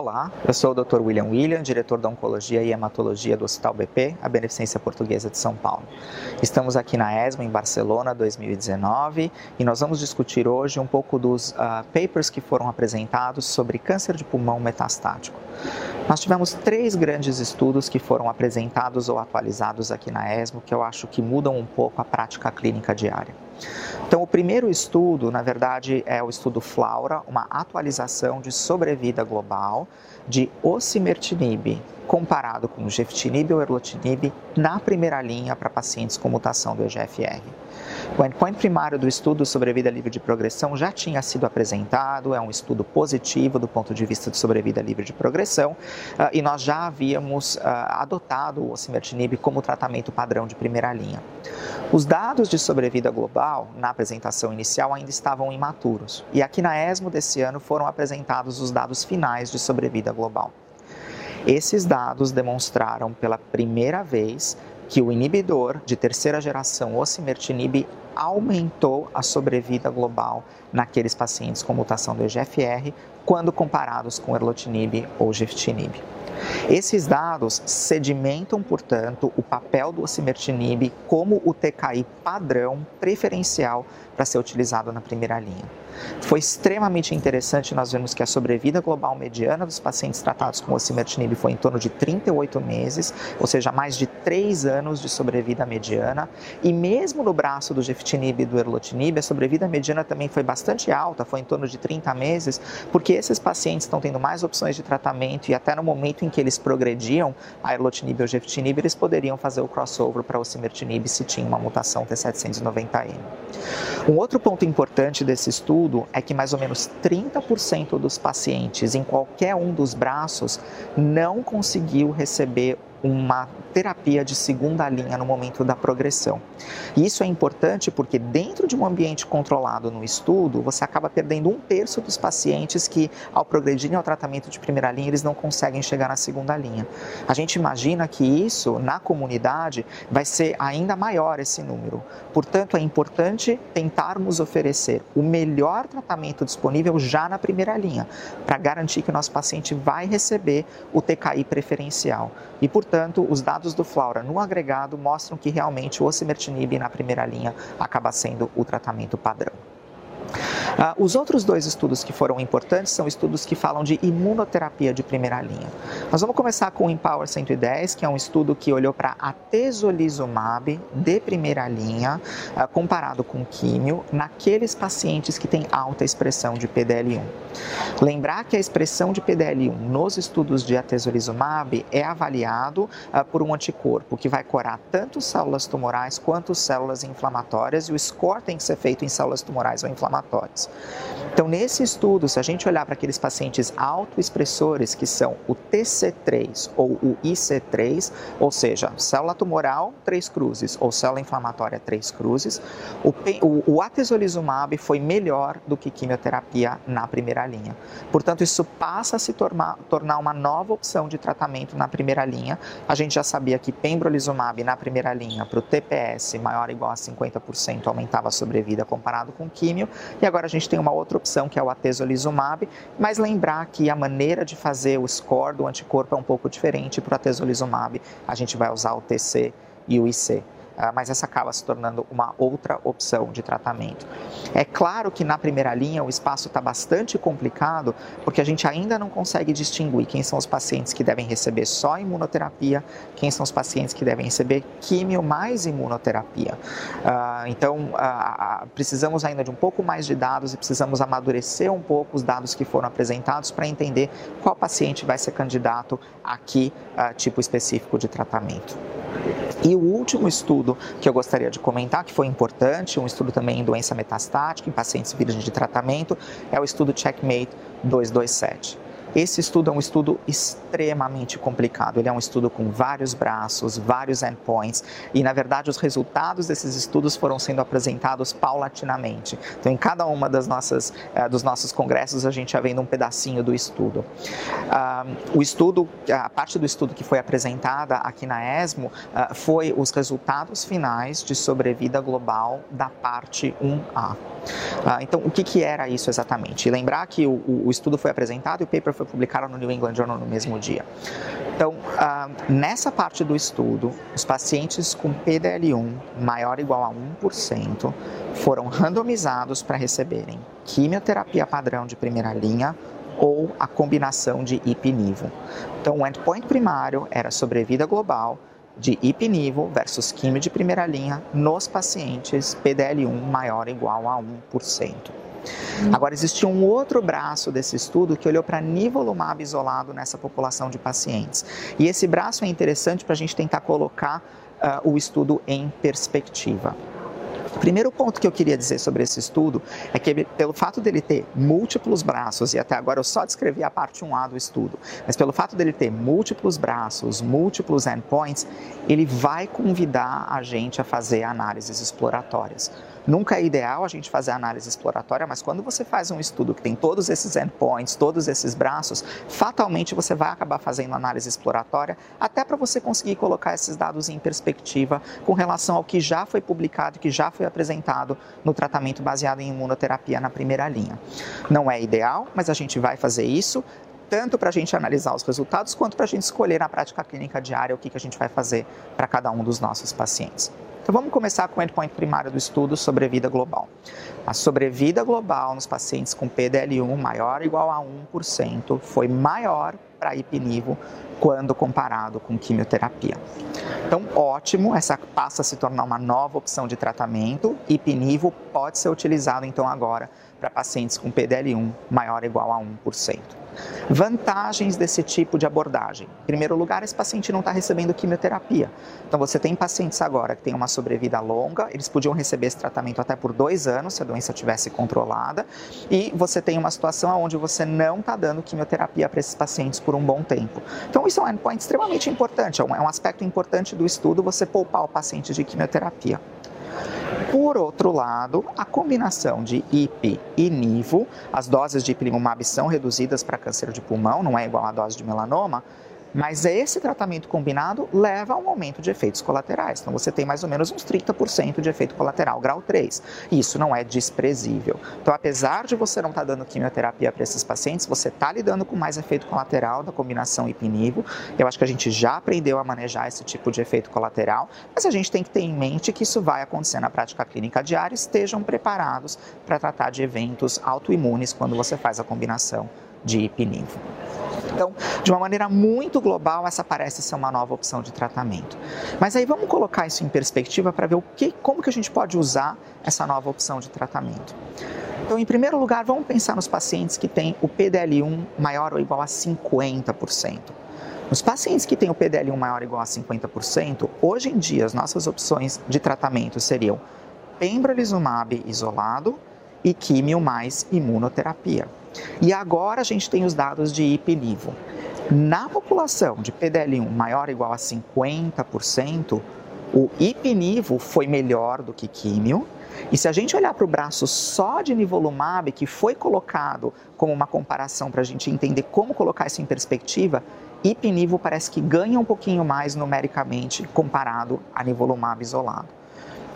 Olá, eu sou o Dr. William William, diretor da Oncologia e Hematologia do Hospital BP, a Beneficência Portuguesa de São Paulo. Estamos aqui na ESMO em Barcelona 2019 e nós vamos discutir hoje um pouco dos uh, papers que foram apresentados sobre câncer de pulmão metastático. Nós tivemos três grandes estudos que foram apresentados ou atualizados aqui na ESMO que eu acho que mudam um pouco a prática clínica diária. Então, o primeiro estudo, na verdade, é o estudo Flaura, uma atualização de sobrevida global de osimertinib comparado com geftinib ou erlotinib na primeira linha para pacientes com mutação do EGFR. O endpoint primário do estudo sobre vida livre de progressão já tinha sido apresentado, é um estudo positivo do ponto de vista de sobrevida livre de progressão, uh, e nós já havíamos uh, adotado o osimertinib como tratamento padrão de primeira linha. Os dados de sobrevida global na apresentação inicial ainda estavam imaturos, e aqui na ESMO desse ano foram apresentados os dados finais de sobrevida global. Esses dados demonstraram pela primeira vez que o inibidor de terceira geração osimertinib aumentou a sobrevida global naqueles pacientes com mutação do EGFR quando comparados com erlotinib ou geftinib. Esses dados sedimentam, portanto, o papel do osimertinib como o TKI padrão preferencial para ser utilizado na primeira linha. Foi extremamente interessante nós vemos que a sobrevida global mediana dos pacientes tratados com osimertinib foi em torno de 38 meses, ou seja, mais de 3 anos de sobrevida mediana, e mesmo no braço do geftinib e do erlotinib, a sobrevida mediana também foi bastante alta, foi em torno de 30 meses, porque esses pacientes estão tendo mais opções de tratamento e até no momento em que eles progrediam a erlotinib ou geftinib, eles poderiam fazer o crossover para osimertinib se tinha uma mutação T790M. Um outro ponto importante desse estudo é que mais ou menos 30% dos pacientes em qualquer um dos braços não conseguiu receber uma terapia de segunda linha no momento da progressão. E isso é importante porque dentro de um ambiente controlado no estudo, você acaba perdendo um terço dos pacientes que, ao progredirem ao tratamento de primeira linha, eles não conseguem chegar na segunda linha. A gente imagina que isso, na comunidade, vai ser ainda maior esse número. Portanto, é importante tentarmos oferecer o melhor tratamento disponível já na primeira linha, para garantir que o nosso paciente vai receber o TKI preferencial. E, por Portanto, os dados do Flaura no agregado mostram que realmente o osimertinib na primeira linha acaba sendo o tratamento padrão. Uh, os outros dois estudos que foram importantes são estudos que falam de imunoterapia de primeira linha. Nós vamos começar com o Empower 110, que é um estudo que olhou para atezolizumab de primeira linha, uh, comparado com químio, naqueles pacientes que têm alta expressão de PDL1. Lembrar que a expressão de PDL1 nos estudos de atezolizumab é avaliado uh, por um anticorpo que vai corar tanto células tumorais quanto células inflamatórias, e o score tem que ser feito em células tumorais ou inflamatórias. Então, nesse estudo, se a gente olhar para aqueles pacientes autoexpressores, que são o TC3 ou o IC3, ou seja, célula tumoral, três cruzes, ou célula inflamatória, três cruzes, o, o, o atezolizumab foi melhor do que quimioterapia na primeira linha. Portanto, isso passa a se tornar, tornar uma nova opção de tratamento na primeira linha. A gente já sabia que pembrolizumab na primeira linha para o TPS maior ou igual a 50% aumentava a sobrevida comparado com químio, e agora a gente tem uma outra opção que é o atezolizumab, mas lembrar que a maneira de fazer o score do anticorpo é um pouco diferente para o atezolizumab. A gente vai usar o TC e o IC. Ah, mas essa acaba se tornando uma outra opção de tratamento. É claro que na primeira linha o espaço está bastante complicado, porque a gente ainda não consegue distinguir quem são os pacientes que devem receber só imunoterapia, quem são os pacientes que devem receber químio mais imunoterapia. Uh, então, uh, precisamos ainda de um pouco mais de dados e precisamos amadurecer um pouco os dados que foram apresentados para entender qual paciente vai ser candidato a que tipo específico de tratamento. E o último estudo que eu gostaria de comentar, que foi importante, um estudo também em doença metastática, em pacientes virgens de tratamento, é o estudo Checkmate 227. Esse estudo é um estudo extremamente complicado. Ele é um estudo com vários braços, vários endpoints, e na verdade os resultados desses estudos foram sendo apresentados paulatinamente. Então, em cada uma das nossas uh, dos nossos congressos a gente já vendo um pedacinho do estudo. O estudo, a parte do estudo que foi apresentada aqui na ESMO uh, foi os resultados finais de sobrevida global da parte 1A. Ah, então, o que, que, era isso exatamente? Lembrar que o, o, estudo foi apresentado e o paper foi publicado no New England Journal no mesmo dia. Então, ah, nessa parte do estudo, os pacientes com PDL1 maior ou igual a 1% foram randomizados para receberem quimioterapia padrão de primeira linha ou a combinação de IP-NIVO. Então, o endpoint primário era sobrevida global de IP-NIVO versus quimio de primeira linha nos pacientes PDL1 maior ou igual a 1%. Agora, existia um outro braço desse estudo que olhou para nivolumab isolado nessa população de pacientes. E esse braço é interessante para a gente tentar colocar uh, o estudo em perspectiva. O primeiro ponto que eu queria dizer sobre esse estudo é que, pelo fato dele ter múltiplos braços, e até agora eu só descrevi a parte 1A do estudo, mas pelo fato dele ter múltiplos braços, múltiplos endpoints, ele vai convidar a gente a fazer análises exploratórias. Nunca é ideal a gente fazer análise exploratória, mas quando você faz um estudo que tem todos esses endpoints, todos esses braços, fatalmente você vai acabar fazendo análise exploratória, até para você conseguir colocar esses dados em perspectiva com relação ao que já foi publicado, que já foi apresentado no tratamento baseado em imunoterapia na primeira linha. Não é ideal, mas a gente vai fazer isso tanto para a gente analisar os resultados, quanto para a gente escolher na prática clínica diária o que, que a gente vai fazer para cada um dos nossos pacientes. Então vamos começar com o endpoint primário do estudo, sobrevida global. A sobrevida global nos pacientes com PDL1 maior ou igual a 1% foi maior para ipinivo quando comparado com quimioterapia. Então, ótimo, essa passa a se tornar uma nova opção de tratamento. Ipinivo pode ser utilizado então agora para pacientes com PDL1 maior ou igual a 1%. Vantagens desse tipo de abordagem. Em primeiro lugar, esse paciente não está recebendo quimioterapia. Então, você tem pacientes agora que têm uma sobrevida longa, eles podiam receber esse tratamento até por dois anos, se a doença tivesse controlada, e você tem uma situação onde você não está dando quimioterapia para esses pacientes por um bom tempo. Então, isso é um endpoint extremamente importante, é é um aspecto importante do estudo você poupar o paciente de quimioterapia. Por outro lado, a combinação de IP e NIVO, as doses de ipilimumab são reduzidas para câncer de pulmão, não é igual à dose de melanoma, mas esse tratamento combinado leva a um aumento de efeitos colaterais. Então você tem mais ou menos uns 30% de efeito colateral grau 3. Isso não é desprezível. Então, apesar de você não estar tá dando quimioterapia para esses pacientes, você está lidando com mais efeito colateral da combinação ipinivo. Eu acho que a gente já aprendeu a manejar esse tipo de efeito colateral, mas a gente tem que ter em mente que isso vai acontecer na prática clínica diária. Estejam preparados para tratar de eventos autoimunes quando você faz a combinação de ipinivo. Então, de uma maneira muito global, essa parece ser uma nova opção de tratamento. Mas aí vamos colocar isso em perspectiva para ver o que, como que a gente pode usar essa nova opção de tratamento. Então, em primeiro lugar, vamos pensar nos pacientes que têm o PDL1 maior ou igual a 50%. Nos pacientes que têm o PDL1 maior ou igual a 50%, hoje em dia as nossas opções de tratamento seriam pembrolizumab isolado e químio mais imunoterapia. E agora a gente tem os dados de IP-NIVO. Na população de PDL1 maior ou igual a 50%, o IP-NIVO foi melhor do que químio. E se a gente olhar para o braço só de nivolumab, que foi colocado como uma comparação para a gente entender como colocar isso em perspectiva, IP-NIVO parece que ganha um pouquinho mais numericamente comparado a nivolumab isolado.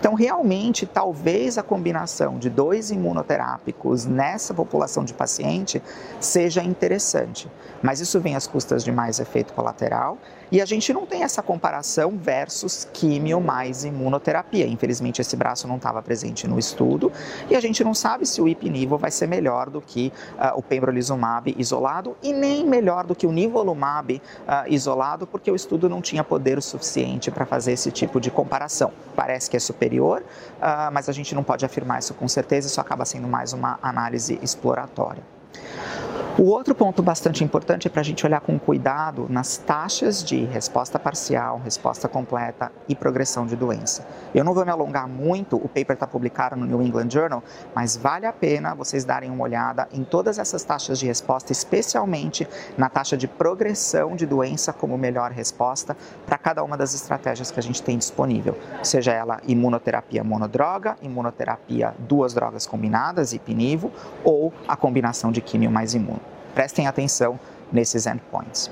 Então, realmente, talvez a combinação de dois imunoterápicos nessa população de paciente seja interessante, mas isso vem às custas de mais efeito colateral e a gente não tem essa comparação versus químio mais imunoterapia. Infelizmente, esse braço não estava presente no estudo e a gente não sabe se o ipinivo vai ser melhor do que uh, o pembrolizumab isolado e nem melhor do que o nivolumab uh, isolado, porque o estudo não tinha poder suficiente para fazer esse tipo de comparação. Parece que é superior superior, uh, mas a gente não pode afirmar isso com certeza, isso acaba sendo mais uma análise exploratória. O outro ponto bastante importante é para a gente olhar com cuidado nas taxas de resposta parcial, resposta completa e progressão de doença. Eu não vou me alongar muito, o paper está publicado no New England Journal, mas vale a pena vocês darem uma olhada em todas essas taxas de resposta, especialmente na taxa de progressão de doença como melhor resposta para cada uma das estratégias que a gente tem disponível, seja ela imunoterapia monodroga, imunoterapia duas drogas combinadas, ipinivo, ou a combinação de químio mais imuno. Prestem atenção nesses endpoints.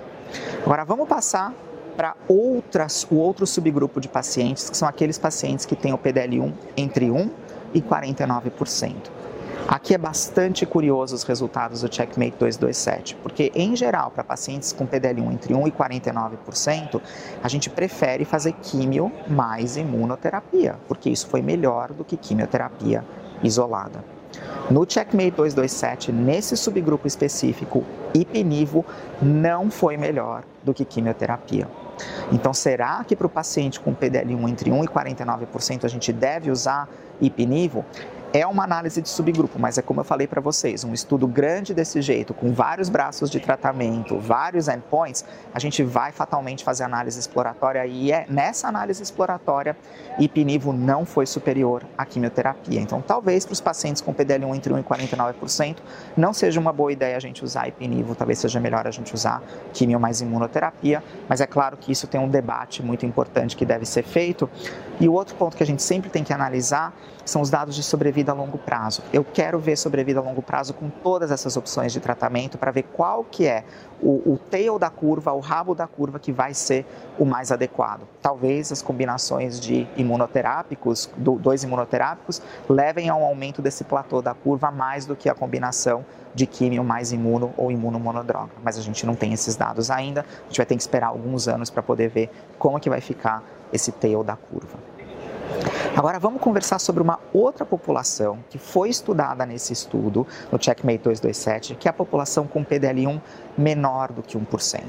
Agora vamos passar para outras, o outro subgrupo de pacientes, que são aqueles pacientes que têm o PDL1 entre 1 e 49%. Aqui é bastante curioso os resultados do Checkmate 227, porque em geral, para pacientes com PDL1 entre 1 e 49%, a gente prefere fazer químio mais imunoterapia, porque isso foi melhor do que quimioterapia isolada. No Checkmate 227, nesse subgrupo específico, ipinivo não foi melhor do que quimioterapia. Então, será que para o paciente com PDL1 entre 1 e 49% a gente deve usar ipinivo? É uma análise de subgrupo, mas é como eu falei para vocês, um estudo grande desse jeito, com vários braços de tratamento, vários endpoints, a gente vai fatalmente fazer análise exploratória e é nessa análise exploratória, ipinivo não foi superior à quimioterapia. Então, talvez para os pacientes com PDL1 entre 1 e 49%, não seja uma boa ideia a gente usar ipinivo, talvez seja melhor a gente usar quimio mais imunoterapia, mas é claro que isso tem um debate muito importante que deve ser feito. E o outro ponto que a gente sempre tem que analisar são os dados de sobrevida a longo prazo. Eu quero ver sobrevida a longo prazo com todas essas opções de tratamento para ver qual que é o, o tail da curva, o rabo da curva que vai ser o mais adequado. Talvez as combinações de imunoterápicos, do, dois imunoterápicos, levem a um aumento desse platô da curva mais do que a combinação de químio mais imuno ou imunomonodroga. Mas a gente não tem esses dados ainda, a gente vai ter que esperar alguns anos para poder ver como que vai ficar esse tail da curva. Agora vamos conversar sobre uma outra população que foi estudada nesse estudo, no Checkmate 227, que é a população com PDL1 menor do que 1%.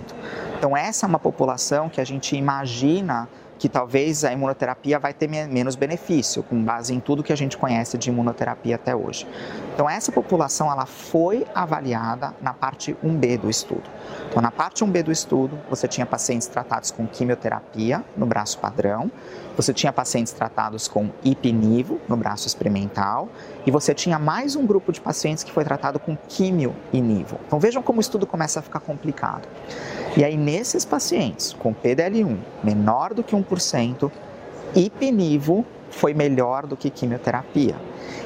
Então essa é uma população que a gente imagina que talvez a imunoterapia vai ter menos benefício, com base em tudo que a gente conhece de imunoterapia até hoje. Então essa população ela foi avaliada na parte 1B do estudo. Então na parte 1B do estudo, você tinha pacientes tratados com quimioterapia no braço padrão, você tinha pacientes tratados com ipinivo no braço experimental e você tinha mais um grupo de pacientes que foi tratado com quimio inivo. Então vejam como o estudo começa a ficar complicado. E aí nesses pacientes com PDL1 menor do que 1%, ipinivo foi melhor do que quimioterapia.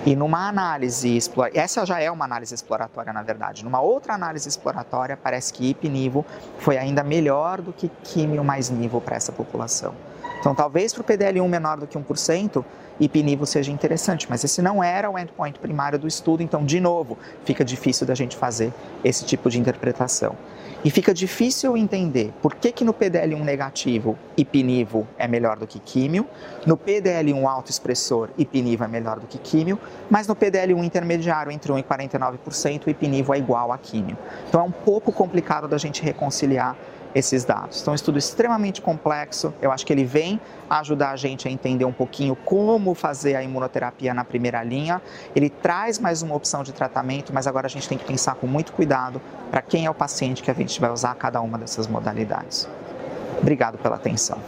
E numa análise exploratória, essa já é uma análise exploratória na verdade, numa outra análise exploratória parece que ipinivo foi ainda melhor do que quimio mais nivo para essa população. Então, talvez para o PDL1 menor do que 1%, ipinivo seja interessante, mas esse não era o endpoint primário do estudo, então, de novo, fica difícil da gente fazer esse tipo de interpretação. E fica difícil entender por que, que no PDL1 negativo, ipinivo é melhor do que químio, no PDL1 autoexpressor, ipinivo é melhor do que químio, mas no PDL1 intermediário, entre 1 e 49%, ipinivo é igual a químio. Então é um pouco complicado da gente reconciliar esses dados. Então, é um estudo extremamente complexo. Eu acho que ele vem ajudar a gente a entender um pouquinho como fazer a imunoterapia na primeira linha. Ele traz mais uma opção de tratamento, mas agora a gente tem que pensar com muito cuidado para quem é o paciente que a gente vai usar cada uma dessas modalidades. Obrigado pela atenção.